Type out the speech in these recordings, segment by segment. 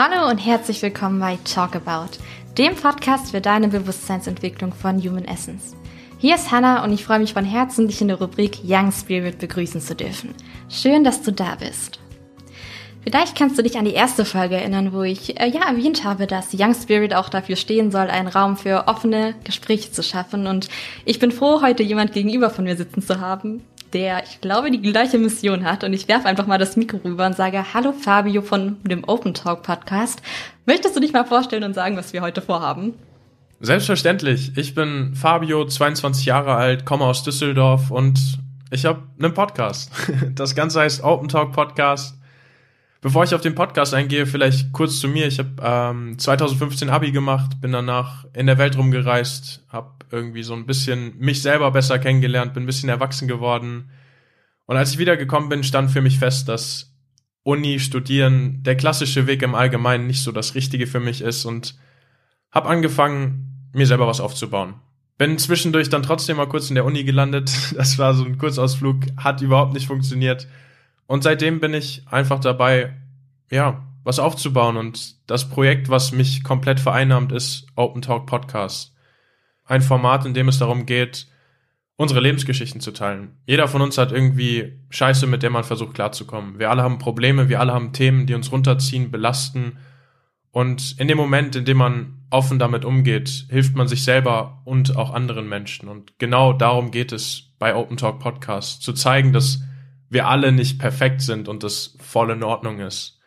Hallo und herzlich willkommen bei Talk About, dem Podcast für deine Bewusstseinsentwicklung von Human Essence. Hier ist Hannah und ich freue mich von Herzen, dich in der Rubrik Young Spirit begrüßen zu dürfen. Schön, dass du da bist. Vielleicht kannst du dich an die erste Folge erinnern, wo ich äh, ja erwähnt habe, dass Young Spirit auch dafür stehen soll, einen Raum für offene Gespräche zu schaffen. Und ich bin froh, heute jemand gegenüber von mir sitzen zu haben, der, ich glaube, die gleiche Mission hat. Und ich werfe einfach mal das Mikro rüber und sage, hallo Fabio von dem Open Talk Podcast. Möchtest du dich mal vorstellen und sagen, was wir heute vorhaben? Selbstverständlich. Ich bin Fabio, 22 Jahre alt, komme aus Düsseldorf und ich habe einen Podcast. Das Ganze heißt Open Talk Podcast. Bevor ich auf den Podcast eingehe, vielleicht kurz zu mir. Ich habe ähm, 2015 Abi gemacht, bin danach in der Welt rumgereist, habe irgendwie so ein bisschen mich selber besser kennengelernt, bin ein bisschen erwachsen geworden. Und als ich wiedergekommen bin, stand für mich fest, dass Uni, Studieren, der klassische Weg im Allgemeinen nicht so das Richtige für mich ist und habe angefangen, mir selber was aufzubauen. Bin zwischendurch dann trotzdem mal kurz in der Uni gelandet. Das war so ein Kurzausflug, hat überhaupt nicht funktioniert. Und seitdem bin ich einfach dabei, ja, was aufzubauen. Und das Projekt, was mich komplett vereinnahmt, ist Open Talk Podcast. Ein Format, in dem es darum geht, unsere Lebensgeschichten zu teilen. Jeder von uns hat irgendwie Scheiße, mit der man versucht klarzukommen. Wir alle haben Probleme, wir alle haben Themen, die uns runterziehen, belasten. Und in dem Moment, in dem man offen damit umgeht, hilft man sich selber und auch anderen Menschen. Und genau darum geht es bei Open Talk Podcast, zu zeigen, dass wir alle nicht perfekt sind und das voll in Ordnung ist.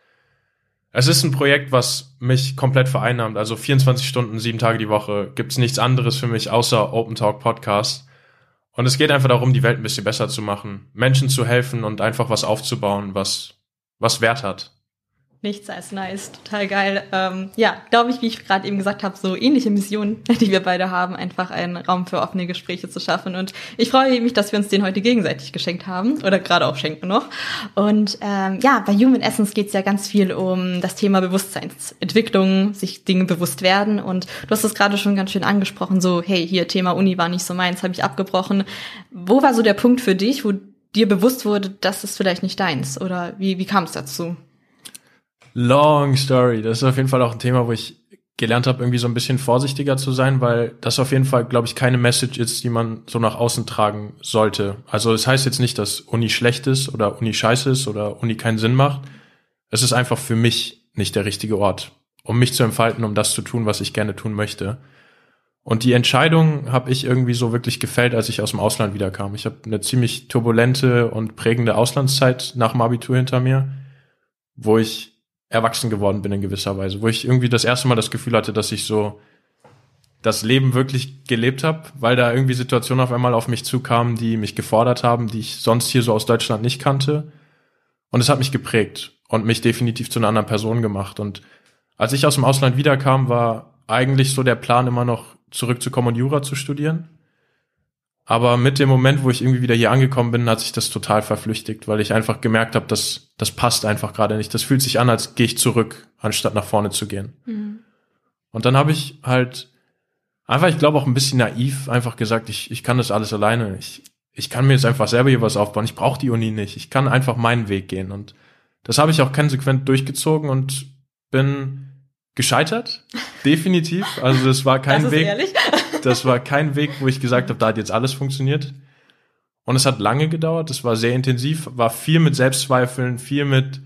Es ist ein Projekt, was mich komplett vereinnahmt. Also 24 Stunden, sieben Tage die Woche gibt's nichts anderes für mich außer Open Talk Podcast. Und es geht einfach darum, die Welt ein bisschen besser zu machen, Menschen zu helfen und einfach was aufzubauen, was, was Wert hat. Nichts als nice, total geil. Ähm, ja, glaube ich, wie ich gerade eben gesagt habe, so ähnliche Missionen, die wir beide haben, einfach einen Raum für offene Gespräche zu schaffen. Und ich freue mich, dass wir uns den heute gegenseitig geschenkt haben oder gerade auch schenken noch. Und ähm, ja, bei Human Essence geht es ja ganz viel um das Thema Bewusstseinsentwicklung, sich Dinge bewusst werden. Und du hast es gerade schon ganz schön angesprochen, so hey, hier Thema Uni war nicht so meins, habe ich abgebrochen. Wo war so der Punkt für dich, wo dir bewusst wurde, das ist vielleicht nicht deins? Oder wie, wie kam es dazu? Long Story. Das ist auf jeden Fall auch ein Thema, wo ich gelernt habe, irgendwie so ein bisschen vorsichtiger zu sein, weil das auf jeden Fall, glaube ich, keine Message ist, die man so nach außen tragen sollte. Also es das heißt jetzt nicht, dass Uni schlecht ist oder Uni scheiße ist oder Uni keinen Sinn macht. Es ist einfach für mich nicht der richtige Ort, um mich zu entfalten, um das zu tun, was ich gerne tun möchte. Und die Entscheidung habe ich irgendwie so wirklich gefällt, als ich aus dem Ausland wiederkam. Ich habe eine ziemlich turbulente und prägende Auslandszeit nach dem Abitur hinter mir, wo ich erwachsen geworden bin in gewisser Weise, wo ich irgendwie das erste Mal das Gefühl hatte, dass ich so das Leben wirklich gelebt habe, weil da irgendwie Situationen auf einmal auf mich zukamen, die mich gefordert haben, die ich sonst hier so aus Deutschland nicht kannte. Und es hat mich geprägt und mich definitiv zu einer anderen Person gemacht. Und als ich aus dem Ausland wiederkam, war eigentlich so der Plan immer noch zurückzukommen und Jura zu studieren. Aber mit dem Moment, wo ich irgendwie wieder hier angekommen bin, hat sich das total verflüchtigt, weil ich einfach gemerkt habe, dass das passt einfach gerade nicht. Das fühlt sich an, als gehe ich zurück, anstatt nach vorne zu gehen. Mhm. Und dann habe ich halt einfach, ich glaube auch ein bisschen naiv, einfach gesagt, ich, ich kann das alles alleine. Ich, ich kann mir jetzt einfach selber hier was aufbauen. Ich brauche die Uni nicht. Ich kann einfach meinen Weg gehen. Und das habe ich auch konsequent durchgezogen und bin gescheitert. Definitiv. Also das war kein das Weg. Ehrlich? Das war kein Weg, wo ich gesagt habe, da hat jetzt alles funktioniert. Und es hat lange gedauert, es war sehr intensiv, war viel mit Selbstzweifeln, viel mit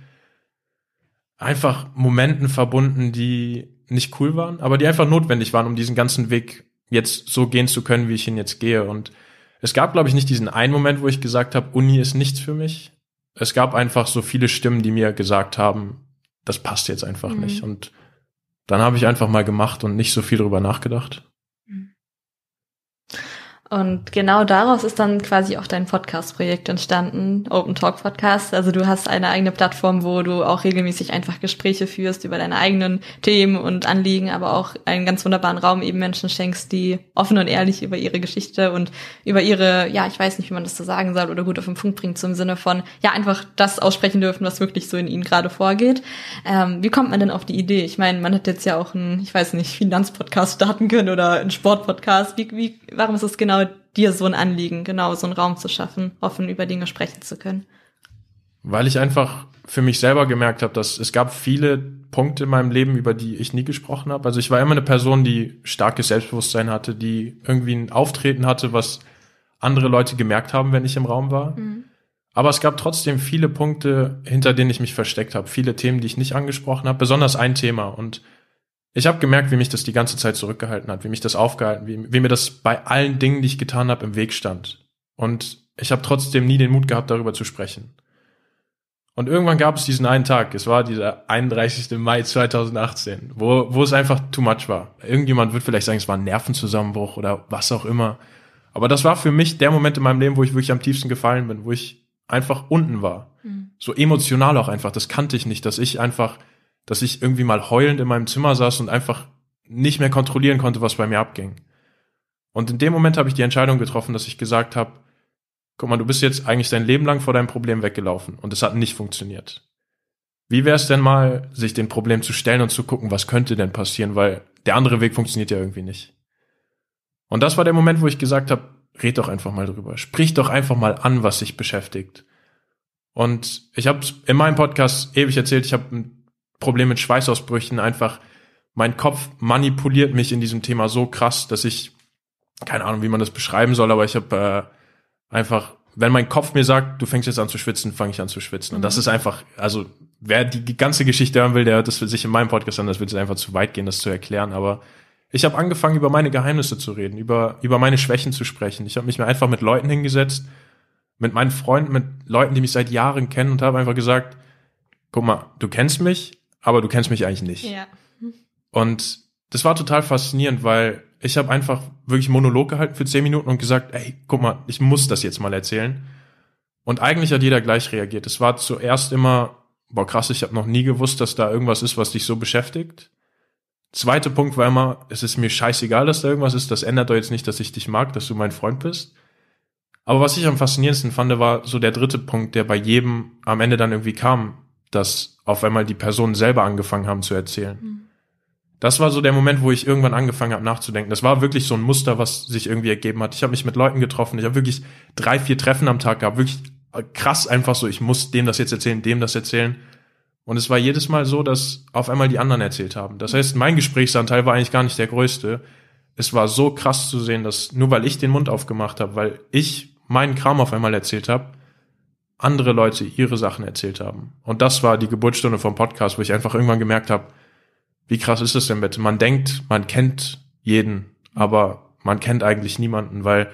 einfach Momenten verbunden, die nicht cool waren, aber die einfach notwendig waren, um diesen ganzen Weg jetzt so gehen zu können, wie ich ihn jetzt gehe. Und es gab, glaube ich, nicht diesen einen Moment, wo ich gesagt habe, Uni ist nichts für mich. Es gab einfach so viele Stimmen, die mir gesagt haben, das passt jetzt einfach mhm. nicht. Und dann habe ich einfach mal gemacht und nicht so viel drüber nachgedacht. Und genau daraus ist dann quasi auch dein Podcast-Projekt entstanden, Open Talk Podcast. Also du hast eine eigene Plattform, wo du auch regelmäßig einfach Gespräche führst über deine eigenen Themen und Anliegen, aber auch einen ganz wunderbaren Raum eben Menschen schenkst, die offen und ehrlich über ihre Geschichte und über ihre, ja, ich weiß nicht, wie man das so sagen soll oder gut auf den Punkt bringt, zum Sinne von, ja, einfach das aussprechen dürfen, was wirklich so in ihnen gerade vorgeht. Ähm, wie kommt man denn auf die Idee? Ich meine, man hat jetzt ja auch einen, ich weiß nicht, Finanzpodcast starten können oder einen Sportpodcast. Wie, wie, warum ist es genau dir so ein Anliegen, genau so einen Raum zu schaffen, offen über Dinge sprechen zu können? Weil ich einfach für mich selber gemerkt habe, dass es gab viele Punkte in meinem Leben, über die ich nie gesprochen habe. Also ich war immer eine Person, die starkes Selbstbewusstsein hatte, die irgendwie ein Auftreten hatte, was andere Leute gemerkt haben, wenn ich im Raum war. Mhm. Aber es gab trotzdem viele Punkte, hinter denen ich mich versteckt habe, viele Themen, die ich nicht angesprochen habe, besonders ein Thema. Und ich habe gemerkt, wie mich das die ganze Zeit zurückgehalten hat, wie mich das aufgehalten, wie, wie mir das bei allen Dingen, die ich getan habe, im Weg stand. Und ich habe trotzdem nie den Mut gehabt, darüber zu sprechen. Und irgendwann gab es diesen einen Tag, es war dieser 31. Mai 2018, wo, wo es einfach too much war. Irgendjemand wird vielleicht sagen, es war ein Nervenzusammenbruch oder was auch immer. Aber das war für mich der Moment in meinem Leben, wo ich wirklich am tiefsten gefallen bin, wo ich einfach unten war. Mhm. So emotional auch einfach. Das kannte ich nicht, dass ich einfach, dass ich irgendwie mal heulend in meinem Zimmer saß und einfach nicht mehr kontrollieren konnte, was bei mir abging. Und in dem Moment habe ich die Entscheidung getroffen, dass ich gesagt habe, guck mal, du bist jetzt eigentlich dein Leben lang vor deinem Problem weggelaufen und es hat nicht funktioniert. Wie wäre es denn mal, sich dem Problem zu stellen und zu gucken, was könnte denn passieren, weil der andere Weg funktioniert ja irgendwie nicht. Und das war der Moment, wo ich gesagt habe, red doch einfach mal drüber. Sprich doch einfach mal an, was sich beschäftigt. Und ich habe in meinem Podcast ewig erzählt, ich habe Problem mit Schweißausbrüchen. Einfach mein Kopf manipuliert mich in diesem Thema so krass, dass ich keine Ahnung, wie man das beschreiben soll, aber ich habe äh, einfach, wenn mein Kopf mir sagt, du fängst jetzt an zu schwitzen, fange ich an zu schwitzen. Mhm. Und das mhm. ist einfach, also wer die ganze Geschichte hören will, der hört das sich in meinem Podcast an, das wird einfach zu weit gehen, das zu erklären. Aber ich habe angefangen, über meine Geheimnisse zu reden, über, über meine Schwächen zu sprechen. Ich habe mich mir einfach mit Leuten hingesetzt, mit meinen Freunden, mit Leuten, die mich seit Jahren kennen und habe einfach gesagt, guck mal, du kennst mich, aber du kennst mich eigentlich nicht. Ja. Und das war total faszinierend, weil ich habe einfach wirklich Monolog gehalten für zehn Minuten und gesagt, ey, guck mal, ich muss das jetzt mal erzählen. Und eigentlich hat jeder gleich reagiert. Es war zuerst immer, boah krass, ich habe noch nie gewusst, dass da irgendwas ist, was dich so beschäftigt. Zweiter Punkt war immer, es ist mir scheißegal, dass da irgendwas ist. Das ändert doch jetzt nicht, dass ich dich mag, dass du mein Freund bist. Aber was ich am faszinierendsten fand, war so der dritte Punkt, der bei jedem am Ende dann irgendwie kam, dass auf einmal die Personen selber angefangen haben zu erzählen. Mhm. Das war so der Moment, wo ich irgendwann angefangen habe nachzudenken. Das war wirklich so ein Muster, was sich irgendwie ergeben hat. Ich habe mich mit Leuten getroffen. Ich habe wirklich drei, vier Treffen am Tag gehabt. Wirklich krass einfach so, ich muss dem das jetzt erzählen, dem das erzählen. Und es war jedes Mal so, dass auf einmal die anderen erzählt haben. Das heißt, mein Gesprächsanteil war eigentlich gar nicht der größte. Es war so krass zu sehen, dass nur weil ich den Mund aufgemacht habe, weil ich meinen Kram auf einmal erzählt habe, andere Leute ihre Sachen erzählt haben. Und das war die Geburtsstunde vom Podcast, wo ich einfach irgendwann gemerkt habe, wie krass ist das denn bitte? Man denkt, man kennt jeden, aber man kennt eigentlich niemanden, weil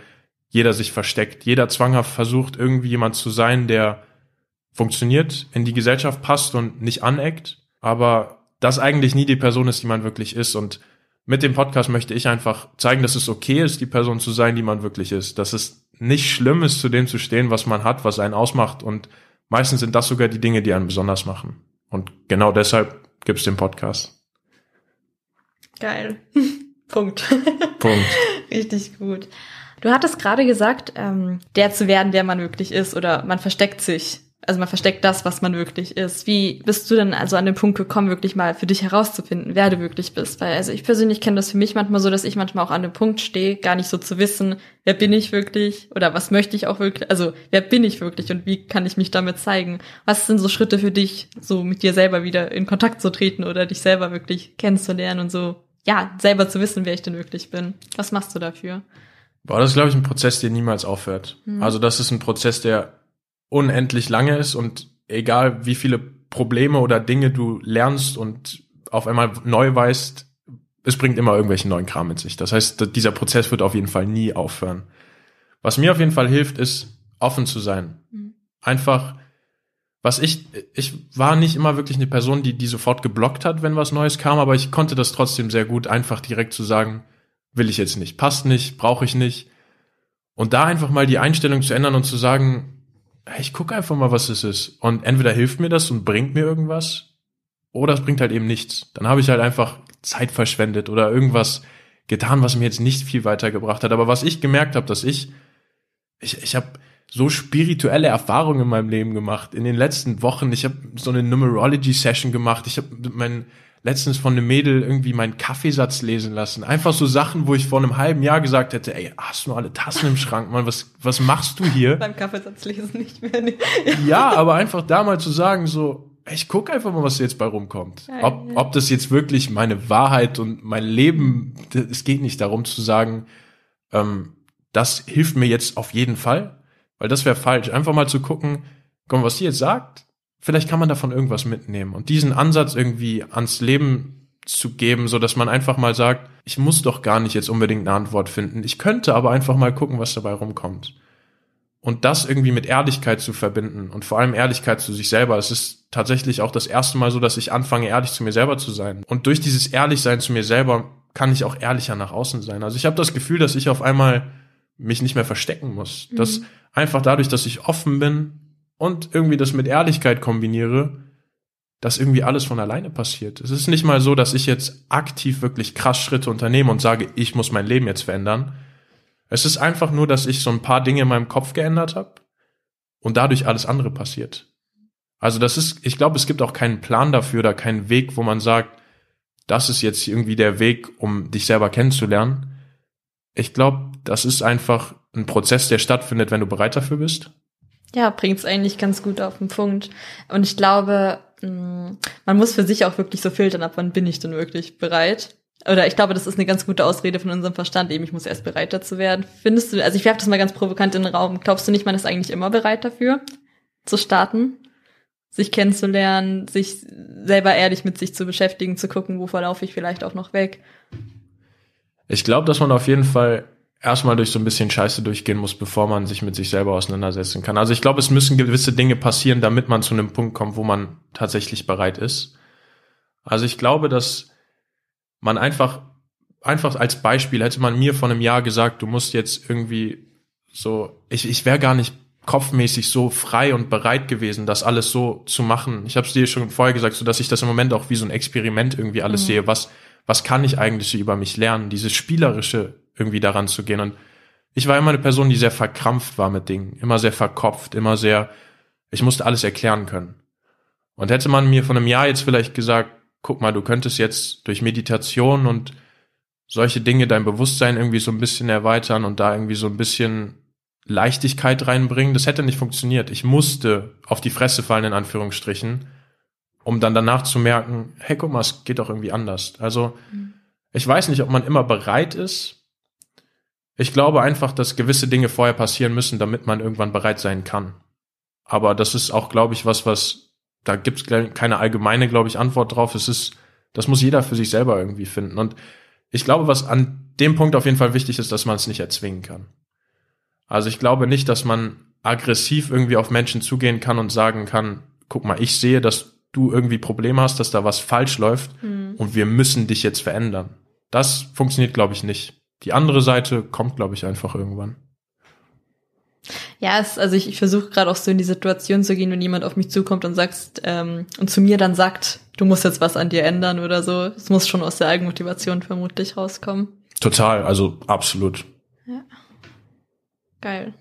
jeder sich versteckt. Jeder zwanghaft versucht, irgendwie jemand zu sein, der funktioniert, in die Gesellschaft passt und nicht aneckt, aber das eigentlich nie die Person ist, die man wirklich ist. Und mit dem Podcast möchte ich einfach zeigen, dass es okay ist, die Person zu sein, die man wirklich ist. Dass es nicht schlimm ist, zu dem zu stehen, was man hat, was einen ausmacht. Und meistens sind das sogar die Dinge, die einen besonders machen. Und genau deshalb gibt es den Podcast. Geil. Punkt. Punkt. Richtig gut. Du hattest gerade gesagt, ähm, der zu werden, der man wirklich ist, oder man versteckt sich also man versteckt das, was man wirklich ist. Wie bist du denn also an den Punkt gekommen, wirklich mal für dich herauszufinden, wer du wirklich bist? Weil also ich persönlich kenne das für mich manchmal so, dass ich manchmal auch an dem Punkt stehe, gar nicht so zu wissen, wer bin ich wirklich oder was möchte ich auch wirklich, also wer bin ich wirklich und wie kann ich mich damit zeigen? Was sind so Schritte für dich, so mit dir selber wieder in Kontakt zu treten oder dich selber wirklich kennenzulernen und so, ja, selber zu wissen, wer ich denn wirklich bin? Was machst du dafür? Boah, das ist, glaube ich, ein Prozess, der niemals aufhört. Mhm. Also das ist ein Prozess, der unendlich lange ist und egal wie viele Probleme oder Dinge du lernst und auf einmal neu weißt, es bringt immer irgendwelchen neuen Kram mit sich. Das heißt, dieser Prozess wird auf jeden Fall nie aufhören. Was mir auf jeden Fall hilft, ist offen zu sein. Mhm. Einfach, was ich, ich war nicht immer wirklich eine Person, die, die sofort geblockt hat, wenn was Neues kam, aber ich konnte das trotzdem sehr gut, einfach direkt zu sagen, will ich jetzt nicht, passt nicht, brauche ich nicht. Und da einfach mal die Einstellung zu ändern und zu sagen, ich gucke einfach mal, was es ist. Und entweder hilft mir das und bringt mir irgendwas, oder es bringt halt eben nichts. Dann habe ich halt einfach Zeit verschwendet oder irgendwas getan, was mir jetzt nicht viel weitergebracht hat. Aber was ich gemerkt habe, dass ich, ich, ich habe so spirituelle Erfahrungen in meinem Leben gemacht. In den letzten Wochen, ich habe so eine Numerology-Session gemacht. Ich habe meinen letztens von einem Mädel irgendwie meinen Kaffeesatz lesen lassen. Einfach so Sachen, wo ich vor einem halben Jahr gesagt hätte, ey, hast du alle Tassen im Schrank, Mann, was, was machst du hier? Beim Kaffeesatz lesen nicht mehr. Nee. Ja, aber einfach da mal zu sagen, so, ich guck einfach mal, was jetzt bei rumkommt. Ob, ob das jetzt wirklich meine Wahrheit und mein Leben, es geht nicht darum zu sagen, ähm, das hilft mir jetzt auf jeden Fall, weil das wäre falsch. Einfach mal zu gucken, komm, was die jetzt sagt, vielleicht kann man davon irgendwas mitnehmen und diesen Ansatz irgendwie ans Leben zu geben, so dass man einfach mal sagt, ich muss doch gar nicht jetzt unbedingt eine Antwort finden. Ich könnte aber einfach mal gucken, was dabei rumkommt. Und das irgendwie mit Ehrlichkeit zu verbinden und vor allem Ehrlichkeit zu sich selber. Es ist tatsächlich auch das erste Mal so, dass ich anfange, ehrlich zu mir selber zu sein. Und durch dieses Ehrlichsein zu mir selber kann ich auch ehrlicher nach außen sein. Also ich habe das Gefühl, dass ich auf einmal mich nicht mehr verstecken muss. Mhm. Dass einfach dadurch, dass ich offen bin, und irgendwie das mit Ehrlichkeit kombiniere, dass irgendwie alles von alleine passiert. Es ist nicht mal so, dass ich jetzt aktiv wirklich krass Schritte unternehme und sage, ich muss mein Leben jetzt verändern. Es ist einfach nur, dass ich so ein paar Dinge in meinem Kopf geändert habe und dadurch alles andere passiert. Also das ist, ich glaube, es gibt auch keinen Plan dafür oder keinen Weg, wo man sagt, das ist jetzt irgendwie der Weg, um dich selber kennenzulernen. Ich glaube, das ist einfach ein Prozess, der stattfindet, wenn du bereit dafür bist. Ja, bringt's eigentlich ganz gut auf den Punkt. Und ich glaube, mm, man muss für sich auch wirklich so filtern, ab wann bin ich denn wirklich bereit. Oder ich glaube, das ist eine ganz gute Ausrede von unserem Verstand, eben ich muss erst bereit dazu werden. Findest du, also ich werfe das mal ganz provokant in den Raum, glaubst du nicht, man ist eigentlich immer bereit dafür, zu starten? Sich kennenzulernen, sich selber ehrlich mit sich zu beschäftigen, zu gucken, wo verlaufe ich vielleicht auch noch weg? Ich glaube, dass man auf jeden Fall erstmal durch so ein bisschen Scheiße durchgehen muss, bevor man sich mit sich selber auseinandersetzen kann. Also ich glaube, es müssen gewisse Dinge passieren, damit man zu einem Punkt kommt, wo man tatsächlich bereit ist. Also ich glaube, dass man einfach, einfach als Beispiel hätte man mir vor einem Jahr gesagt, du musst jetzt irgendwie so, ich, ich wäre gar nicht kopfmäßig so frei und bereit gewesen, das alles so zu machen. Ich habe es dir schon vorher gesagt, so dass ich das im Moment auch wie so ein Experiment irgendwie alles mhm. sehe. Was, was kann ich eigentlich über mich lernen? Dieses spielerische irgendwie daran zu gehen. Und ich war immer eine Person, die sehr verkrampft war mit Dingen, immer sehr verkopft, immer sehr, ich musste alles erklären können. Und hätte man mir von einem Jahr jetzt vielleicht gesagt, guck mal, du könntest jetzt durch Meditation und solche Dinge dein Bewusstsein irgendwie so ein bisschen erweitern und da irgendwie so ein bisschen Leichtigkeit reinbringen, das hätte nicht funktioniert. Ich musste auf die Fresse fallen, in Anführungsstrichen, um dann danach zu merken, hey, guck mal, es geht doch irgendwie anders. Also, mhm. ich weiß nicht, ob man immer bereit ist, ich glaube einfach, dass gewisse Dinge vorher passieren müssen, damit man irgendwann bereit sein kann. Aber das ist auch, glaube ich, was, was, da gibt es keine allgemeine, glaube ich, Antwort drauf. Es ist, das muss jeder für sich selber irgendwie finden. Und ich glaube, was an dem Punkt auf jeden Fall wichtig ist, dass man es nicht erzwingen kann. Also ich glaube nicht, dass man aggressiv irgendwie auf Menschen zugehen kann und sagen kann, guck mal, ich sehe, dass du irgendwie Probleme hast, dass da was falsch läuft mhm. und wir müssen dich jetzt verändern. Das funktioniert, glaube ich, nicht die andere Seite kommt, glaube ich, einfach irgendwann. Ja, es, also ich, ich versuche gerade auch so in die Situation zu gehen, wenn jemand auf mich zukommt und sagst ähm, und zu mir dann sagt, du musst jetzt was an dir ändern oder so. Es muss schon aus der Eigenmotivation vermutlich rauskommen. Total, also absolut. Ja. Geil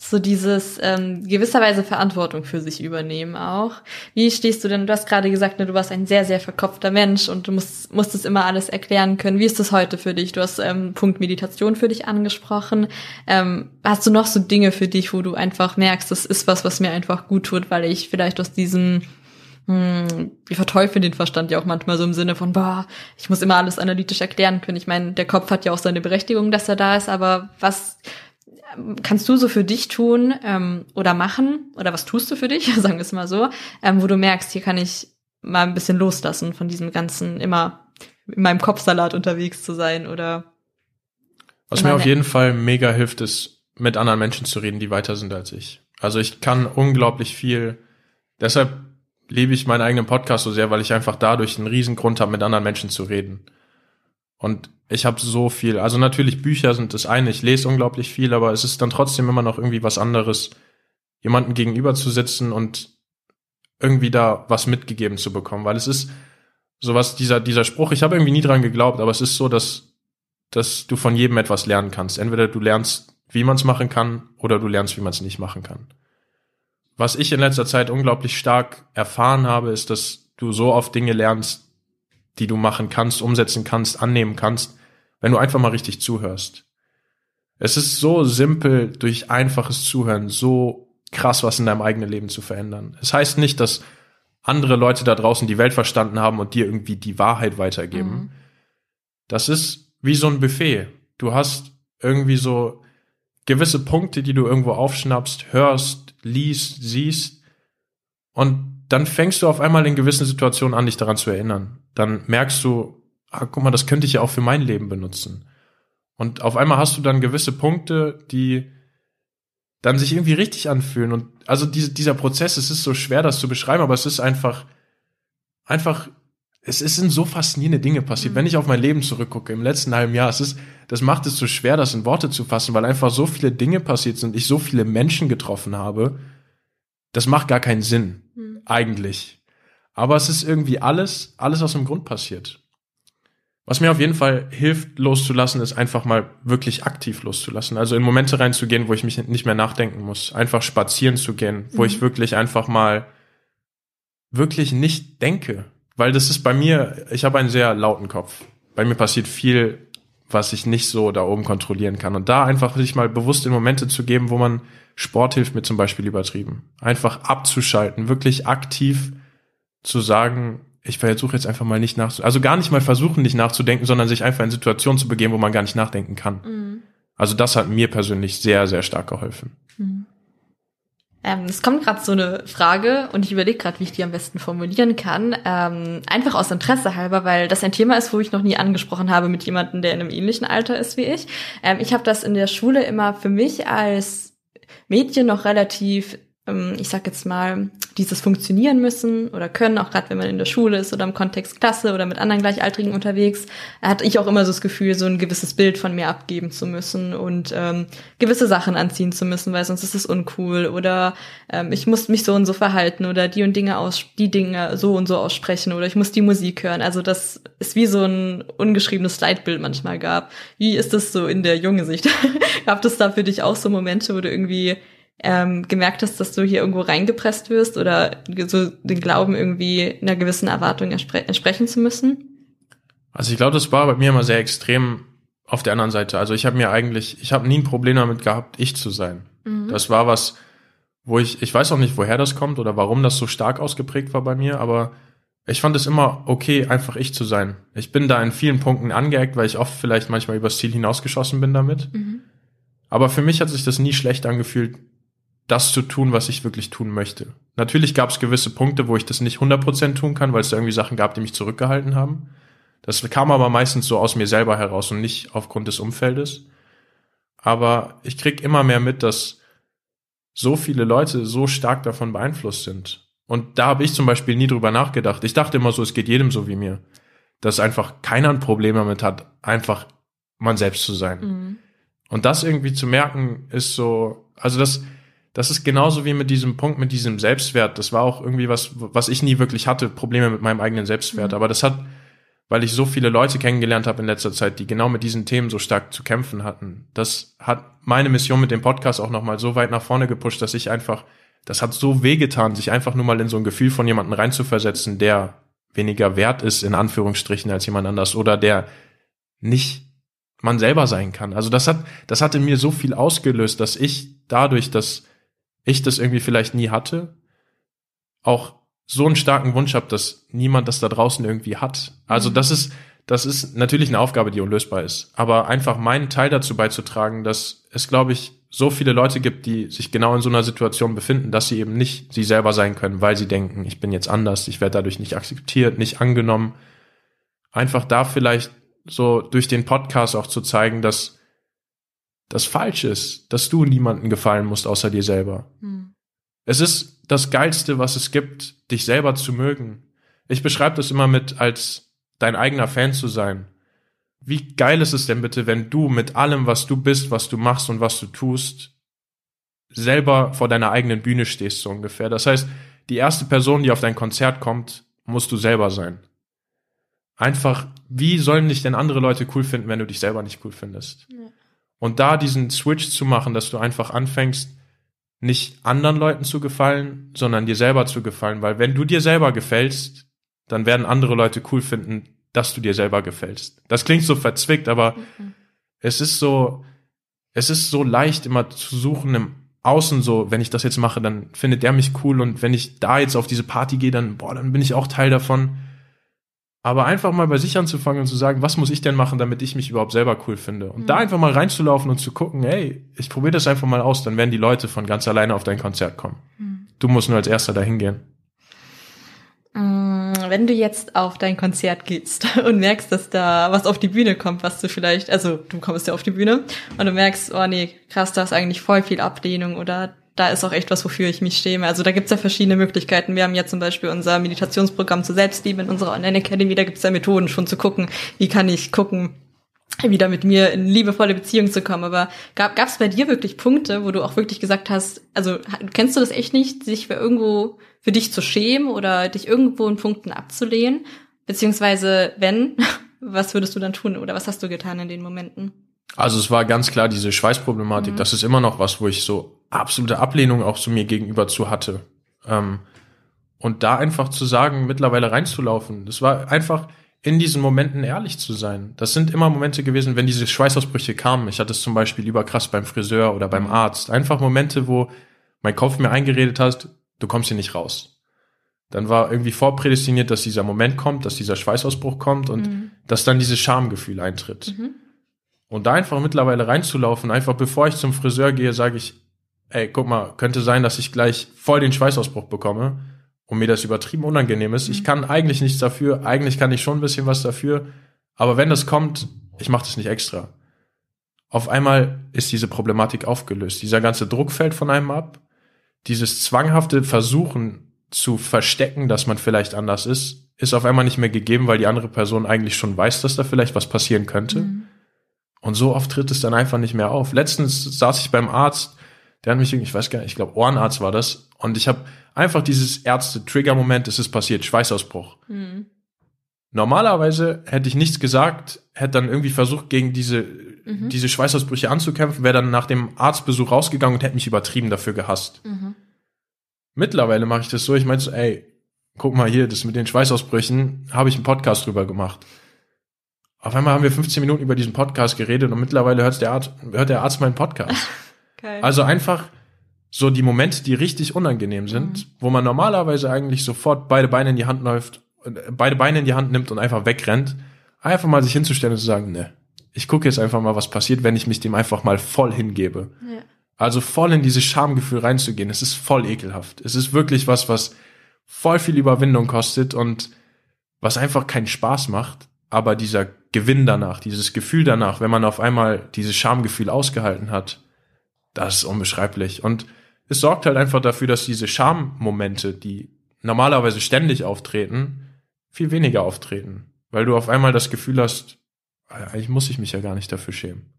so dieses ähm, gewisserweise Verantwortung für sich übernehmen auch. Wie stehst du denn? Du hast gerade gesagt, ne, du warst ein sehr, sehr verkopfter Mensch und du musst, musstest immer alles erklären können. Wie ist das heute für dich? Du hast ähm, Punkt Meditation für dich angesprochen. Ähm, hast du noch so Dinge für dich, wo du einfach merkst, das ist was, was mir einfach gut tut, weil ich vielleicht aus diesem hm, wir verteufeln den Verstand ja auch manchmal so im Sinne von, boah, ich muss immer alles analytisch erklären können. Ich meine, der Kopf hat ja auch seine Berechtigung, dass er da ist, aber was kannst du so für dich tun ähm, oder machen oder was tust du für dich, sagen wir es mal so, ähm, wo du merkst, hier kann ich mal ein bisschen loslassen von diesem ganzen immer in meinem Kopfsalat unterwegs zu sein oder was mir auf jeden Fall mega hilft, ist mit anderen Menschen zu reden, die weiter sind als ich. Also ich kann unglaublich viel, deshalb liebe ich meinen eigenen Podcast so sehr, weil ich einfach dadurch einen riesen Grund habe, mit anderen Menschen zu reden. Und ich habe so viel. Also natürlich Bücher sind das eine, ich lese unglaublich viel, aber es ist dann trotzdem immer noch irgendwie was anderes, jemanden gegenüber zu sitzen und irgendwie da was mitgegeben zu bekommen, weil es ist sowas dieser dieser Spruch, ich habe irgendwie nie dran geglaubt, aber es ist so, dass dass du von jedem etwas lernen kannst. Entweder du lernst, wie man es machen kann, oder du lernst, wie man es nicht machen kann. Was ich in letzter Zeit unglaublich stark erfahren habe, ist, dass du so oft Dinge lernst, die du machen kannst, umsetzen kannst, annehmen kannst, wenn du einfach mal richtig zuhörst. Es ist so simpel, durch einfaches Zuhören so krass was in deinem eigenen Leben zu verändern. Es heißt nicht, dass andere Leute da draußen die Welt verstanden haben und dir irgendwie die Wahrheit weitergeben. Mhm. Das ist wie so ein Buffet. Du hast irgendwie so gewisse Punkte, die du irgendwo aufschnappst, hörst, liest, siehst und dann fängst du auf einmal in gewissen Situationen an, dich daran zu erinnern. Dann merkst du, ah, guck mal, das könnte ich ja auch für mein Leben benutzen. Und auf einmal hast du dann gewisse Punkte, die dann sich irgendwie richtig anfühlen. Und also diese, dieser Prozess, es ist so schwer, das zu beschreiben, aber es ist einfach, einfach, es, sind so faszinierende Dinge passiert. Mhm. Wenn ich auf mein Leben zurückgucke im letzten halben Jahr, es ist, das macht es so schwer, das in Worte zu fassen, weil einfach so viele Dinge passiert sind, ich so viele Menschen getroffen habe. Das macht gar keinen Sinn, mhm. eigentlich. Aber es ist irgendwie alles, alles aus dem Grund passiert. Was mir auf jeden Fall hilft, loszulassen, ist einfach mal wirklich aktiv loszulassen. Also in Momente reinzugehen, wo ich mich nicht mehr nachdenken muss. Einfach spazieren zu gehen, wo mhm. ich wirklich einfach mal wirklich nicht denke. Weil das ist bei mir, ich habe einen sehr lauten Kopf. Bei mir passiert viel, was ich nicht so da oben kontrollieren kann. Und da einfach sich mal bewusst in Momente zu geben, wo man Sport hilft mir zum Beispiel übertrieben. Einfach abzuschalten, wirklich aktiv zu sagen, ich versuche jetzt einfach mal nicht nachzudenken. Also gar nicht mal versuchen, nicht nachzudenken, sondern sich einfach in Situationen zu begeben, wo man gar nicht nachdenken kann. Mhm. Also das hat mir persönlich sehr, sehr stark geholfen. Mhm. Ähm, es kommt gerade so eine Frage und ich überlege gerade, wie ich die am besten formulieren kann. Ähm, einfach aus Interesse halber, weil das ein Thema ist, wo ich noch nie angesprochen habe mit jemandem, der in einem ähnlichen Alter ist wie ich. Ähm, ich habe das in der Schule immer für mich als Mädchen noch relativ ich sag jetzt mal, dieses funktionieren müssen oder können, auch gerade wenn man in der Schule ist oder im Kontext Klasse oder mit anderen Gleichaltrigen unterwegs, hatte ich auch immer so das Gefühl, so ein gewisses Bild von mir abgeben zu müssen und ähm, gewisse Sachen anziehen zu müssen, weil sonst ist es uncool oder ähm, ich muss mich so und so verhalten oder die und Dinge aus, die Dinge so und so aussprechen oder ich muss die Musik hören. Also das ist wie so ein ungeschriebenes Leitbild manchmal gab. Wie ist das so in der jungen Sicht? Gab es da für dich auch so Momente, wo du irgendwie ähm, gemerkt hast, dass du hier irgendwo reingepresst wirst oder so den Glauben irgendwie einer gewissen Erwartung entsprechen zu müssen? Also ich glaube, das war bei mir immer sehr extrem auf der anderen Seite. Also ich habe mir eigentlich, ich habe nie ein Problem damit gehabt, ich zu sein. Mhm. Das war was, wo ich, ich weiß auch nicht, woher das kommt oder warum das so stark ausgeprägt war bei mir, aber ich fand es immer okay, einfach ich zu sein. Ich bin da in vielen Punkten angeeckt, weil ich oft vielleicht manchmal übers Ziel hinausgeschossen bin damit. Mhm. Aber für mich hat sich das nie schlecht angefühlt, das zu tun, was ich wirklich tun möchte. Natürlich gab es gewisse Punkte, wo ich das nicht 100% tun kann, weil es da irgendwie Sachen gab, die mich zurückgehalten haben. Das kam aber meistens so aus mir selber heraus und nicht aufgrund des Umfeldes. Aber ich krieg immer mehr mit, dass so viele Leute so stark davon beeinflusst sind. Und da habe ich zum Beispiel nie drüber nachgedacht. Ich dachte immer so, es geht jedem so wie mir. Dass einfach keiner ein Problem damit hat, einfach man selbst zu sein. Mhm. Und das irgendwie zu merken, ist so, also das, das ist genauso wie mit diesem Punkt, mit diesem Selbstwert. Das war auch irgendwie was, was ich nie wirklich hatte, Probleme mit meinem eigenen Selbstwert. Mhm. Aber das hat, weil ich so viele Leute kennengelernt habe in letzter Zeit, die genau mit diesen Themen so stark zu kämpfen hatten. Das hat meine Mission mit dem Podcast auch nochmal so weit nach vorne gepusht, dass ich einfach, das hat so wehgetan, sich einfach nur mal in so ein Gefühl von jemandem reinzuversetzen, der weniger wert ist, in Anführungsstrichen, als jemand anders oder der nicht man selber sein kann. Also das hat, das hat in mir so viel ausgelöst, dass ich dadurch, dass ich das irgendwie vielleicht nie hatte, auch so einen starken Wunsch habe, dass niemand das da draußen irgendwie hat. Also mhm. das ist, das ist natürlich eine Aufgabe, die unlösbar ist. Aber einfach meinen Teil dazu beizutragen, dass es, glaube ich, so viele Leute gibt, die sich genau in so einer Situation befinden, dass sie eben nicht sie selber sein können, weil sie denken, ich bin jetzt anders, ich werde dadurch nicht akzeptiert, nicht angenommen. Einfach da vielleicht so durch den Podcast auch zu zeigen, dass das falsch ist, dass du niemandem gefallen musst außer dir selber. Hm. Es ist das Geilste, was es gibt, dich selber zu mögen. Ich beschreibe das immer mit, als dein eigener Fan zu sein. Wie geil ist es denn bitte, wenn du mit allem, was du bist, was du machst und was du tust, selber vor deiner eigenen Bühne stehst, so ungefähr. Das heißt, die erste Person, die auf dein Konzert kommt, musst du selber sein. Einfach, wie sollen dich denn andere Leute cool finden, wenn du dich selber nicht cool findest? Ja. Und da diesen Switch zu machen, dass du einfach anfängst, nicht anderen Leuten zu gefallen, sondern dir selber zu gefallen, weil wenn du dir selber gefällst, dann werden andere Leute cool finden, dass du dir selber gefällst. Das klingt so verzwickt, aber mhm. es ist so, es ist so leicht immer zu suchen im Außen so, wenn ich das jetzt mache, dann findet der mich cool und wenn ich da jetzt auf diese Party gehe, dann, boah, dann bin ich auch Teil davon. Aber einfach mal bei sich anzufangen und zu sagen, was muss ich denn machen, damit ich mich überhaupt selber cool finde? Und mhm. da einfach mal reinzulaufen und zu gucken, hey, ich probiere das einfach mal aus, dann werden die Leute von ganz alleine auf dein Konzert kommen. Mhm. Du musst nur als erster dahin gehen. Mm, wenn du jetzt auf dein Konzert gehst und merkst, dass da was auf die Bühne kommt, was du vielleicht, also du kommst ja auf die Bühne und du merkst, oh nee, krass, da ist eigentlich voll viel Ablehnung oder da ist auch echt was, wofür ich mich schäme. Also da gibt's ja verschiedene Möglichkeiten. Wir haben ja zum Beispiel unser Meditationsprogramm zur Selbstliebe in unserer Online-Academy. Da gibt's ja Methoden schon zu gucken, wie kann ich gucken, wieder mit mir in liebevolle Beziehung zu kommen. Aber gab es bei dir wirklich Punkte, wo du auch wirklich gesagt hast, also kennst du das echt nicht, sich für irgendwo für dich zu schämen oder dich irgendwo in Punkten abzulehnen? Beziehungsweise wenn, was würdest du dann tun oder was hast du getan in den Momenten? Also es war ganz klar diese Schweißproblematik. Mhm. Das ist immer noch was, wo ich so absolute Ablehnung auch zu mir gegenüber zu hatte. Ähm, und da einfach zu sagen, mittlerweile reinzulaufen, das war einfach, in diesen Momenten ehrlich zu sein. Das sind immer Momente gewesen, wenn diese Schweißausbrüche kamen. Ich hatte es zum Beispiel lieber krass beim Friseur oder beim mhm. Arzt. Einfach Momente, wo mein Kopf mir eingeredet hat, du kommst hier nicht raus. Dann war irgendwie vorprädestiniert, dass dieser Moment kommt, dass dieser Schweißausbruch kommt und mhm. dass dann dieses Schamgefühl eintritt. Mhm. Und da einfach mittlerweile reinzulaufen, einfach bevor ich zum Friseur gehe, sage ich, ey, guck mal, könnte sein, dass ich gleich voll den Schweißausbruch bekomme und mir das übertrieben unangenehm ist. Mhm. Ich kann eigentlich nichts dafür, eigentlich kann ich schon ein bisschen was dafür, aber wenn das kommt, ich mache das nicht extra. Auf einmal ist diese Problematik aufgelöst. Dieser ganze Druck fällt von einem ab. Dieses zwanghafte Versuchen zu verstecken, dass man vielleicht anders ist, ist auf einmal nicht mehr gegeben, weil die andere Person eigentlich schon weiß, dass da vielleicht was passieren könnte. Mhm. Und so oft tritt es dann einfach nicht mehr auf. Letztens saß ich beim Arzt, der hat mich, ich weiß gar nicht, ich glaube Ohrenarzt war das, und ich habe einfach dieses Ärzte-Trigger-Moment, es ist passiert, Schweißausbruch. Mhm. Normalerweise hätte ich nichts gesagt, hätte dann irgendwie versucht, gegen diese, mhm. diese Schweißausbrüche anzukämpfen, wäre dann nach dem Arztbesuch rausgegangen und hätte mich übertrieben dafür gehasst. Mhm. Mittlerweile mache ich das so, ich meine so, ey, guck mal hier, das mit den Schweißausbrüchen, habe ich einen Podcast drüber gemacht. Auf einmal haben wir 15 Minuten über diesen Podcast geredet und mittlerweile hört der Arzt, hört der Arzt meinen Podcast. okay. Also einfach so die Momente, die richtig unangenehm sind, mhm. wo man normalerweise eigentlich sofort beide Beine in die Hand läuft, beide Beine in die Hand nimmt und einfach wegrennt, einfach mal sich hinzustellen und zu sagen, ne, ich gucke jetzt einfach mal, was passiert, wenn ich mich dem einfach mal voll hingebe. Ja. Also voll in dieses Schamgefühl reinzugehen, es ist voll ekelhaft. Es ist wirklich was, was voll viel Überwindung kostet und was einfach keinen Spaß macht, aber dieser Gewinn danach, dieses Gefühl danach, wenn man auf einmal dieses Schamgefühl ausgehalten hat, das ist unbeschreiblich. Und es sorgt halt einfach dafür, dass diese Schammomente, die normalerweise ständig auftreten, viel weniger auftreten. Weil du auf einmal das Gefühl hast, eigentlich muss ich mich ja gar nicht dafür schämen.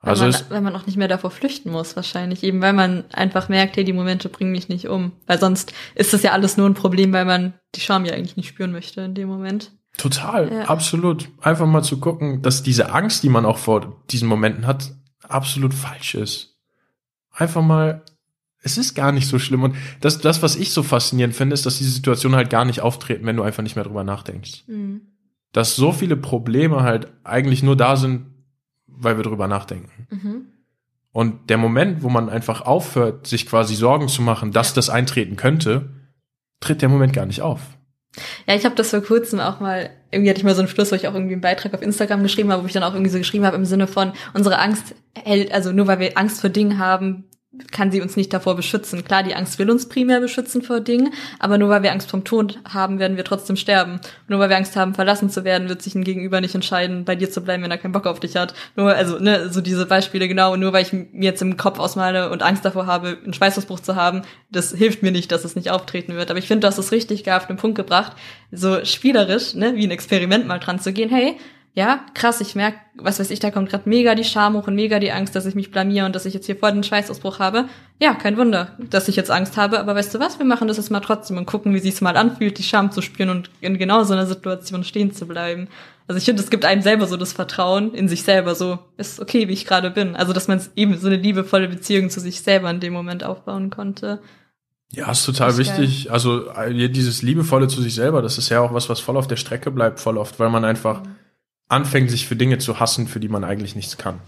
Also weil man, weil man auch nicht mehr davor flüchten muss, wahrscheinlich. Eben weil man einfach merkt, hey, die Momente bringen mich nicht um. Weil sonst ist das ja alles nur ein Problem, weil man die Scham ja eigentlich nicht spüren möchte in dem Moment. Total, ja. absolut. Einfach mal zu gucken, dass diese Angst, die man auch vor diesen Momenten hat, absolut falsch ist. Einfach mal es ist gar nicht so schlimm. Und das, das, was ich so faszinierend finde, ist, dass diese Situationen halt gar nicht auftreten, wenn du einfach nicht mehr drüber nachdenkst. Mhm. Dass so viele Probleme halt eigentlich nur da sind, weil wir drüber nachdenken. Mhm. Und der Moment, wo man einfach aufhört, sich quasi Sorgen zu machen, dass ja. das eintreten könnte, tritt der Moment gar nicht auf. Ja, ich habe das vor kurzem auch mal, irgendwie hatte ich mal so einen Schluss, wo ich auch irgendwie einen Beitrag auf Instagram geschrieben habe, wo ich dann auch irgendwie so geschrieben habe im Sinne von, unsere Angst hält, also nur weil wir Angst vor Dingen haben, kann sie uns nicht davor beschützen. Klar, die Angst will uns primär beschützen vor Dingen, aber nur weil wir Angst vom Tod haben, werden wir trotzdem sterben. Nur weil wir Angst haben, verlassen zu werden, wird sich ein Gegenüber nicht entscheiden, bei dir zu bleiben, wenn er keinen Bock auf dich hat. Nur, also, ne, so diese Beispiele genau, nur weil ich mir jetzt im Kopf ausmale und Angst davor habe, einen Schweißausbruch zu haben, das hilft mir nicht, dass es nicht auftreten wird. Aber ich finde, du hast es richtig gar auf den Punkt gebracht, so spielerisch, ne, wie ein Experiment mal dran zu gehen. Hey, ja, krass, ich merk, was weiß ich, da kommt gerade mega die Scham hoch und mega die Angst, dass ich mich blamier und dass ich jetzt hier voll den Schweißausbruch habe. Ja, kein Wunder, dass ich jetzt Angst habe, aber weißt du was, wir machen das jetzt mal trotzdem und gucken, wie sich's mal anfühlt, die Scham zu spüren und in genau so einer Situation stehen zu bleiben. Also ich finde, es gibt einem selber so das Vertrauen in sich selber, so ist okay, wie ich gerade bin. Also dass man eben so eine liebevolle Beziehung zu sich selber in dem Moment aufbauen konnte. Ja, ist total Ist wichtig. Also äh, dieses Liebevolle zu sich selber, das ist ja auch was, was voll auf der Strecke bleibt, voll oft, weil man einfach anfängt, sich für Dinge zu hassen, für die man eigentlich nichts kann.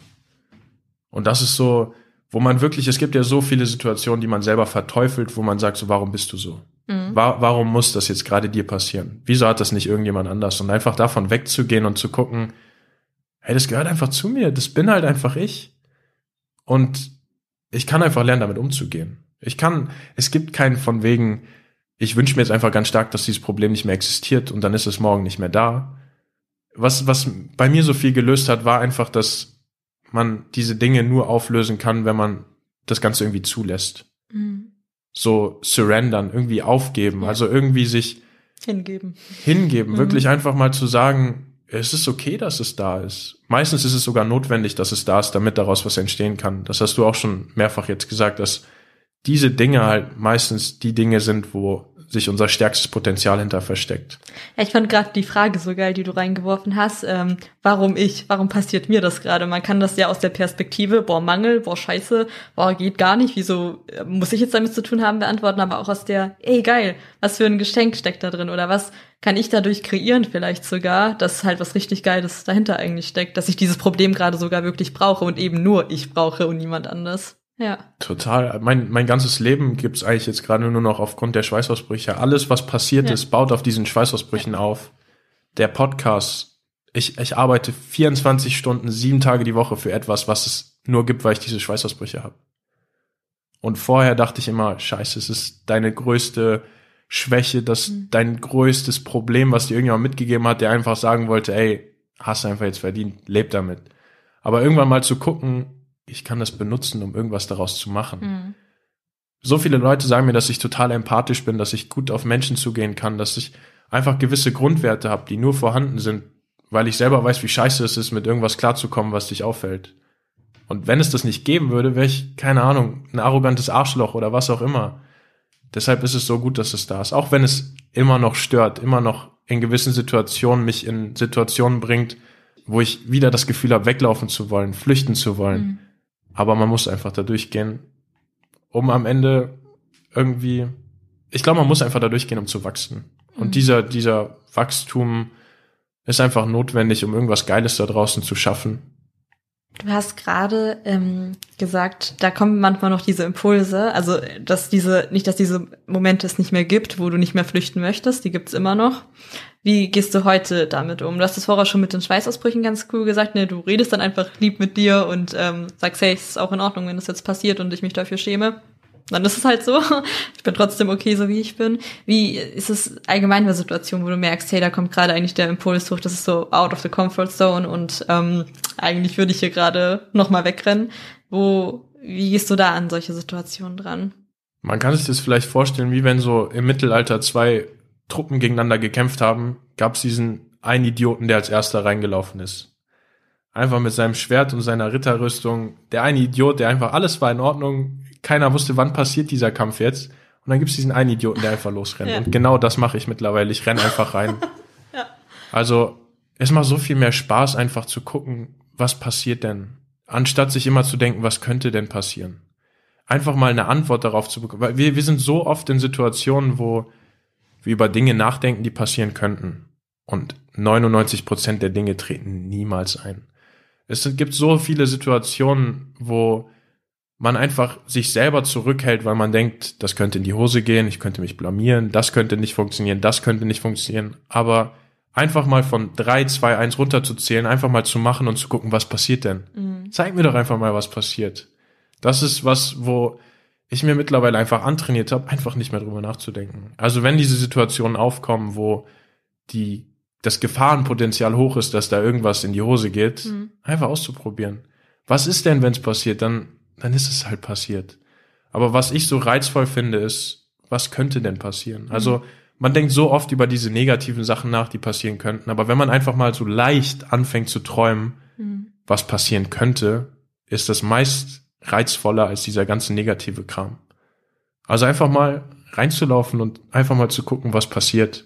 Und das ist so, wo man wirklich, es gibt ja so viele Situationen, die man selber verteufelt, wo man sagt, so, warum bist du so? Mhm. Wa warum muss das jetzt gerade dir passieren? Wieso hat das nicht irgendjemand anders? Und einfach davon wegzugehen und zu gucken, hey, das gehört einfach zu mir, das bin halt einfach ich. Und ich kann einfach lernen, damit umzugehen. Ich kann, es gibt keinen von wegen, ich wünsche mir jetzt einfach ganz stark, dass dieses Problem nicht mehr existiert und dann ist es morgen nicht mehr da. Was, was bei mir so viel gelöst hat, war einfach, dass man diese Dinge nur auflösen kann, wenn man das Ganze irgendwie zulässt. Mhm. So surrendern, irgendwie aufgeben, Ja. also irgendwie sich Hingeben. hingeben, Mhm. wirklich einfach mal zu sagen, es ist okay, dass es da ist. Meistens ist es sogar notwendig, dass es da ist, damit daraus was entstehen kann. Das hast du auch schon mehrfach jetzt gesagt, dass diese Dinge halt meistens die Dinge sind, wo sich unser stärkstes Potenzial hinter versteckt. Ja, ich fand gerade die Frage so geil, die du reingeworfen hast. Ähm, warum ich? Warum passiert mir das gerade? Man kann das ja aus der Perspektive, boah, Mangel, boah, Scheiße, boah, geht gar nicht, wieso äh, muss ich jetzt damit zu tun haben, beantworten, aber auch aus der, ey, geil, was für ein Geschenk steckt da drin oder was kann ich dadurch kreieren vielleicht sogar, dass halt was richtig Geiles dahinter eigentlich steckt, dass ich dieses Problem gerade sogar wirklich brauche und eben nur ich brauche und niemand anders. Ja. Total. Mein, mein ganzes Leben gibt's eigentlich jetzt gerade nur noch aufgrund der Schweißausbrüche. Alles, was passiert Ja. ist, baut auf diesen Schweißausbrüchen auf. Der Podcast. Ich, ich arbeite 24 Stunden, sieben Tage die Woche für etwas, was es nur gibt, weil ich diese Schweißausbrüche habe. Und vorher dachte ich immer, scheiße, es ist deine größte Schwäche, das Mhm. dein größtes Problem, was dir irgendjemand mitgegeben hat, der einfach sagen wollte, ey, hast du einfach jetzt verdient, leb damit. Aber irgendwann mal zu gucken, ich kann das benutzen, um irgendwas daraus zu machen. Mhm. So viele Leute sagen mir, dass ich total empathisch bin, dass ich gut auf Menschen zugehen kann, dass ich einfach gewisse Grundwerte habe, die nur vorhanden sind, weil ich selber weiß, wie scheiße es ist, mit irgendwas klarzukommen, was dich auffällt. Und wenn es das nicht geben würde, wäre ich, keine Ahnung, ein arrogantes Arschloch oder was auch immer. Deshalb ist es so gut, dass es da ist. Auch wenn es immer noch stört, immer noch in gewissen Situationen mich in Situationen bringt, wo ich wieder das Gefühl habe, weglaufen zu wollen, flüchten zu wollen. Mhm. Aber man muss einfach da durchgehen, um am Ende irgendwie, ich glaube, man muss einfach da durchgehen, um zu wachsen. Und Mhm. dieser, dieser Wachstum ist einfach notwendig, um irgendwas Geiles da draußen zu schaffen. Du hast gerade ähm, gesagt, da kommen manchmal noch diese Impulse, also dass diese, nicht, dass diese Momente es nicht mehr gibt, wo du nicht mehr flüchten möchtest, die gibt's immer noch. Wie gehst du heute damit um? Du hast es vorher schon mit den Schweißausbrüchen ganz cool gesagt, ne, du redest dann einfach lieb mit dir und ähm, sagst, hey, es ist auch in Ordnung, wenn das jetzt passiert und ich mich dafür schäme. Dann ist es halt so. Ich bin trotzdem okay, so wie ich bin. Wie ist es allgemein bei Situationen, wo du merkst, hey, da kommt gerade eigentlich der Impuls hoch, das ist so out of the comfort zone und ähm, eigentlich würde ich hier gerade noch mal wegrennen. Wo, wie gehst du da an solche Situationen dran? Man kann sich das vielleicht vorstellen, wie wenn so im Mittelalter zwei Truppen gegeneinander gekämpft haben, gab es diesen einen Idioten, der als erster reingelaufen ist. Einfach mit seinem Schwert und seiner Ritterrüstung. Der eine Idiot, der einfach alles war in Ordnung. Keiner wusste, wann passiert dieser Kampf jetzt. Und dann gibt es diesen einen Idioten, der einfach losrennt. Ja. Und genau das mache ich mittlerweile. Ich renn einfach rein. Also es macht so viel mehr Spaß, einfach zu gucken, was passiert denn, anstatt sich immer zu denken, was könnte denn passieren. Einfach mal eine Antwort darauf zu bekommen. Weil wir, wir sind so oft in Situationen, wo wir über Dinge nachdenken, die passieren könnten. Und 99 Prozent der Dinge treten niemals ein. Es gibt so viele Situationen, wo man einfach sich selber zurückhält, weil man denkt, das könnte in die Hose gehen, ich könnte mich blamieren, das könnte nicht funktionieren, das könnte nicht funktionieren. Aber einfach mal von 3, 2, 1 runterzuzählen, einfach mal zu machen und zu gucken, was passiert denn. Mhm. Zeig mir doch einfach mal, was passiert. Das ist was, wo ich mir mittlerweile einfach antrainiert habe, einfach nicht mehr drüber nachzudenken. Also wenn diese Situationen aufkommen, wo die, das Gefahrenpotenzial hoch ist, dass da irgendwas in die Hose geht, Mhm. einfach auszuprobieren. Was ist denn, wenn es passiert? Dann, dann ist es halt passiert. Aber was ich so reizvoll finde, ist, was könnte denn passieren? Also man denkt so oft über diese negativen Sachen nach, die passieren könnten. Aber wenn man einfach mal so leicht anfängt zu träumen, Mhm. was passieren könnte, ist das meist reizvoller als dieser ganze negative Kram. Also einfach mal reinzulaufen und einfach mal zu gucken, was passiert.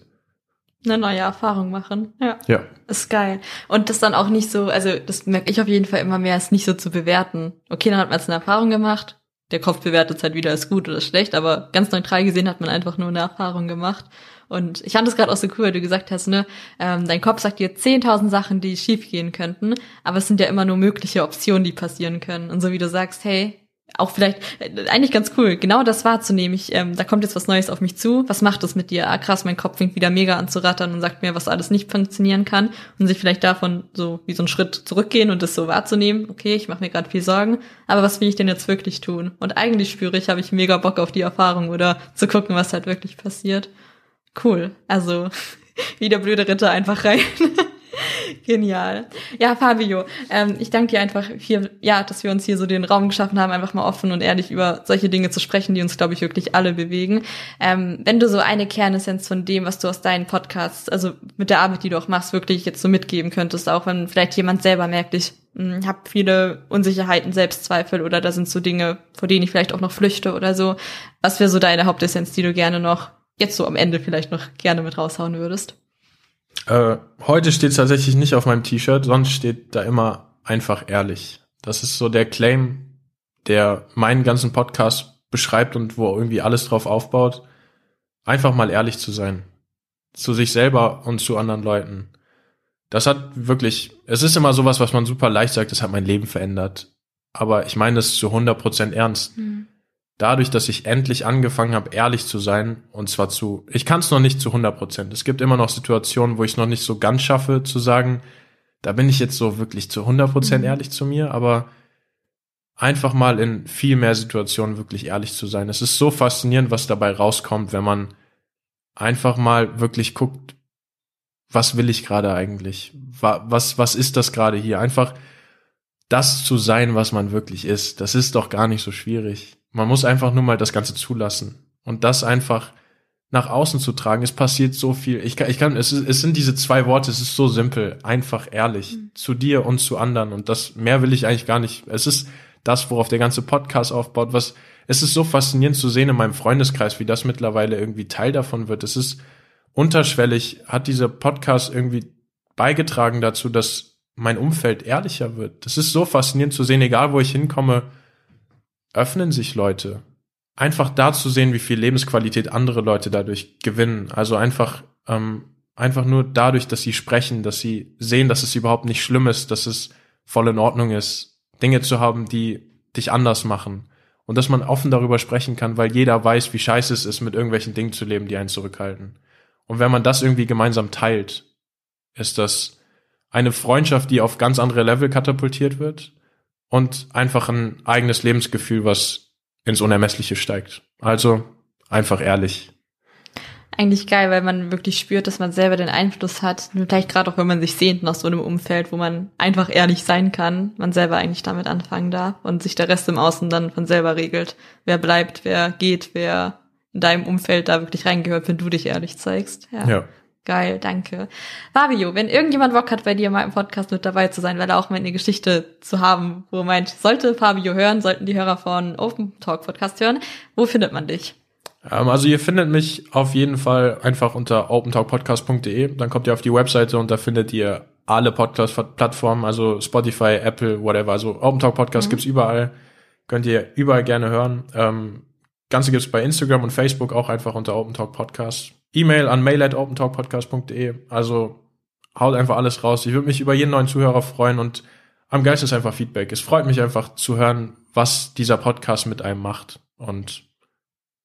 Eine neue Erfahrung machen. Ja. Ja. Ist geil. Und das dann auch nicht so, also das merke ich auf jeden Fall immer mehr, ist nicht so zu bewerten. Okay, dann hat man jetzt eine Erfahrung gemacht. der Kopf bewertet es halt wieder als gut oder schlecht, aber ganz neutral gesehen hat man einfach nur eine Erfahrung gemacht. Und ich fand es gerade auch so cool, weil du gesagt hast, ne, ähm, dein Kopf sagt dir 10.000 Sachen, die schiefgehen könnten, aber es sind ja immer nur mögliche Optionen, die passieren können. Und so wie du sagst, hey, auch vielleicht äh, eigentlich ganz cool, genau das wahrzunehmen. Ich, ähm, da kommt jetzt was Neues auf mich zu. Was macht das mit dir? Ah, krass, mein Kopf fängt wieder mega an zu rattern und sagt mir, was alles nicht funktionieren kann und sich vielleicht davon so wie so einen Schritt zurückgehen und das so wahrzunehmen. Okay, ich mache mir gerade viel Sorgen, aber was will ich denn jetzt wirklich tun? Und eigentlich spüre ich, habe ich mega Bock auf die Erfahrung oder zu gucken, was halt wirklich passiert. Cool. Also wie der blöde Ritter einfach rein. Genial. Ja, Fabio, ähm, ich danke dir einfach hier, ja, dass wir uns hier so den Raum geschaffen haben, einfach mal offen und ehrlich über solche Dinge zu sprechen, die uns, glaube ich, wirklich alle bewegen. Ähm, wenn du so eine Kernessenz von dem, was du aus deinen Podcasts, also mit der Arbeit, die du auch machst, wirklich jetzt so mitgeben könntest, auch wenn vielleicht jemand selber merkt, ich hm, habe viele Unsicherheiten, Selbstzweifel oder da sind so Dinge, vor denen ich vielleicht auch noch flüchte oder so. Was wäre so deine Hauptessenz, die du gerne noch, jetzt so am Ende vielleicht noch gerne mit raushauen würdest? Äh, heute steht tatsächlich nicht auf meinem T-Shirt, sonst steht da immer einfach ehrlich. Das ist so der Claim, der meinen ganzen Podcast beschreibt und wo irgendwie alles drauf aufbaut. Einfach mal ehrlich zu sein. Zu sich selber und zu anderen Leuten. Das hat wirklich, es ist immer sowas, was man super leicht sagt, das hat mein Leben verändert. Aber ich meine das zu 100% ernst. Mhm dadurch, dass ich endlich angefangen habe, ehrlich zu sein, und zwar zu, ich kann es noch nicht zu 100 Prozent. Es gibt immer noch Situationen, wo ich es noch nicht so ganz schaffe, zu sagen, da bin ich jetzt so wirklich zu 100 Prozent mhm. ehrlich zu mir, aber einfach mal in viel mehr Situationen wirklich ehrlich zu sein. Es ist so faszinierend, was dabei rauskommt, wenn man einfach mal wirklich guckt, was will ich gerade eigentlich? Was, was ist das gerade hier? Einfach das zu sein, was man wirklich ist. Das ist doch gar nicht so schwierig. Man muss einfach nur mal das Ganze zulassen und das einfach nach außen zu tragen. Es passiert so viel. Ich kann, ich kann, es, ist, es sind diese zwei Worte. Es ist so simpel, einfach ehrlich mhm. zu dir und zu anderen. Und das mehr will ich eigentlich gar nicht. Es ist das, worauf der ganze Podcast aufbaut. Was es ist so faszinierend zu sehen in meinem Freundeskreis, wie das mittlerweile irgendwie Teil davon wird. Es ist unterschwellig, hat dieser Podcast irgendwie beigetragen dazu, dass mein Umfeld ehrlicher wird. Das ist so faszinierend zu sehen, egal wo ich hinkomme öffnen sich Leute. Einfach da zu sehen, wie viel Lebensqualität andere Leute dadurch gewinnen. Also einfach, ähm, einfach nur dadurch, dass sie sprechen, dass sie sehen, dass es überhaupt nicht schlimm ist, dass es voll in Ordnung ist, Dinge zu haben, die dich anders machen. Und dass man offen darüber sprechen kann, weil jeder weiß, wie scheiße es ist, mit irgendwelchen Dingen zu leben, die einen zurückhalten. Und wenn man das irgendwie gemeinsam teilt, ist das eine Freundschaft, die auf ganz andere Level katapultiert wird und einfach ein eigenes Lebensgefühl, was ins Unermessliche steigt. Also einfach ehrlich. Eigentlich geil, weil man wirklich spürt, dass man selber den Einfluss hat. Nur vielleicht gerade auch, wenn man sich sehnt nach so einem Umfeld, wo man einfach ehrlich sein kann, man selber eigentlich damit anfangen darf und sich der Rest im Außen dann von selber regelt. Wer bleibt, wer geht, wer in deinem Umfeld da wirklich reingehört, wenn du dich ehrlich zeigst. Ja. ja. Geil, danke. Fabio, wenn irgendjemand Bock hat, bei dir mal im Podcast mit dabei zu sein, weil er auch mal eine Geschichte zu haben, wo er meint, sollte Fabio hören, sollten die Hörer von Open Talk Podcast hören, wo findet man dich? Ähm, also ihr findet mich auf jeden Fall einfach unter opentalkpodcast.de. Dann kommt ihr auf die Webseite und da findet ihr alle Podcast-Plattformen, also Spotify, Apple, whatever. Also Open Talk Podcast mhm. gibt's überall. Könnt ihr überall gerne hören. Ähm, Ganze gibt's bei Instagram und Facebook auch einfach unter Open Talk Podcast. E-Mail an mail at opentalkpodcast.de. Also haut einfach alles raus. Ich würde mich über jeden neuen Zuhörer freuen und am geilsten ist einfach Feedback. Es freut mich einfach zu hören, was dieser Podcast mit einem macht. Und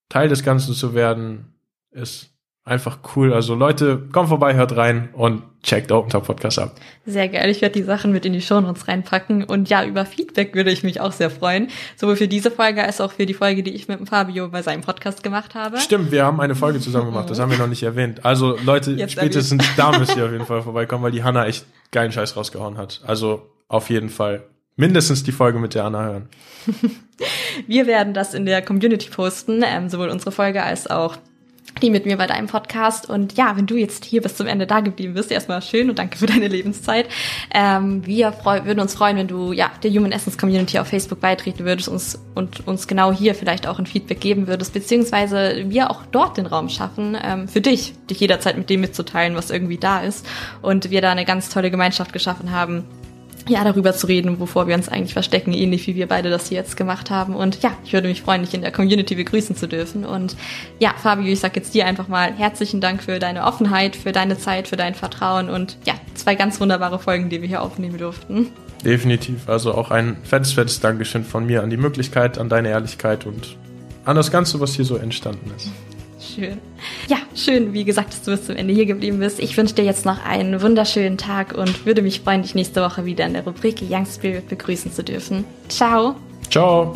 Teil des Ganzen zu werden, ist einfach cool. Also Leute, kommt vorbei, hört rein und checkt Open Talk Podcast ab. Sehr geil. Ich werde die Sachen mit in die Show Notes reinpacken. Und ja, über Feedback würde ich mich auch sehr freuen. Sowohl für diese Folge als auch für die Folge, die ich mit dem Fabio bei seinem Podcast gemacht habe. Stimmt, wir haben eine Folge zusammen gemacht. Das haben wir noch nicht erwähnt. Also Leute, Jetzt spätestens da müsst ihr auf jeden Fall vorbeikommen, weil die Hanna echt geilen Scheiß rausgehauen hat. Also auf jeden Fall mindestens die Folge mit der Anna hören. wir werden das in der Community posten, ähm, sowohl unsere Folge als auch die mit mir bei deinem Podcast. Und ja, wenn du jetzt hier bis zum Ende da geblieben bist, erstmal schön und danke für deine Lebenszeit. Ähm, wir würden uns freuen, wenn du ja der Human Essence Community auf Facebook beitreten würdest uns, und uns genau hier vielleicht auch ein Feedback geben würdest, beziehungsweise wir auch dort den Raum schaffen, ähm, für dich, dich jederzeit mit dem mitzuteilen, was irgendwie da ist. Und wir da eine ganz tolle Gemeinschaft geschaffen haben, ja, darüber zu reden, wovor wir uns eigentlich verstecken, ähnlich wie wir beide das hier jetzt gemacht haben. Und ja, ich würde mich freuen, dich in der Community begrüßen zu dürfen. Und ja, Fabio, ich sag jetzt dir einfach mal herzlichen Dank für deine Offenheit, für deine Zeit, für dein Vertrauen und ja, zwei ganz wunderbare Folgen, die wir hier aufnehmen durften. Definitiv. Also auch ein fettes, fettes Dankeschön von mir an die Möglichkeit, an deine Ehrlichkeit und an das Ganze, was hier so entstanden ist. Schön. Ja, schön, wie gesagt, dass du bis zum Ende hier geblieben bist. Ich wünsche dir jetzt noch einen wunderschönen Tag und würde mich freuen, dich nächste Woche wieder in der Rubrik Young Spirit begrüßen zu dürfen. Ciao. Ciao.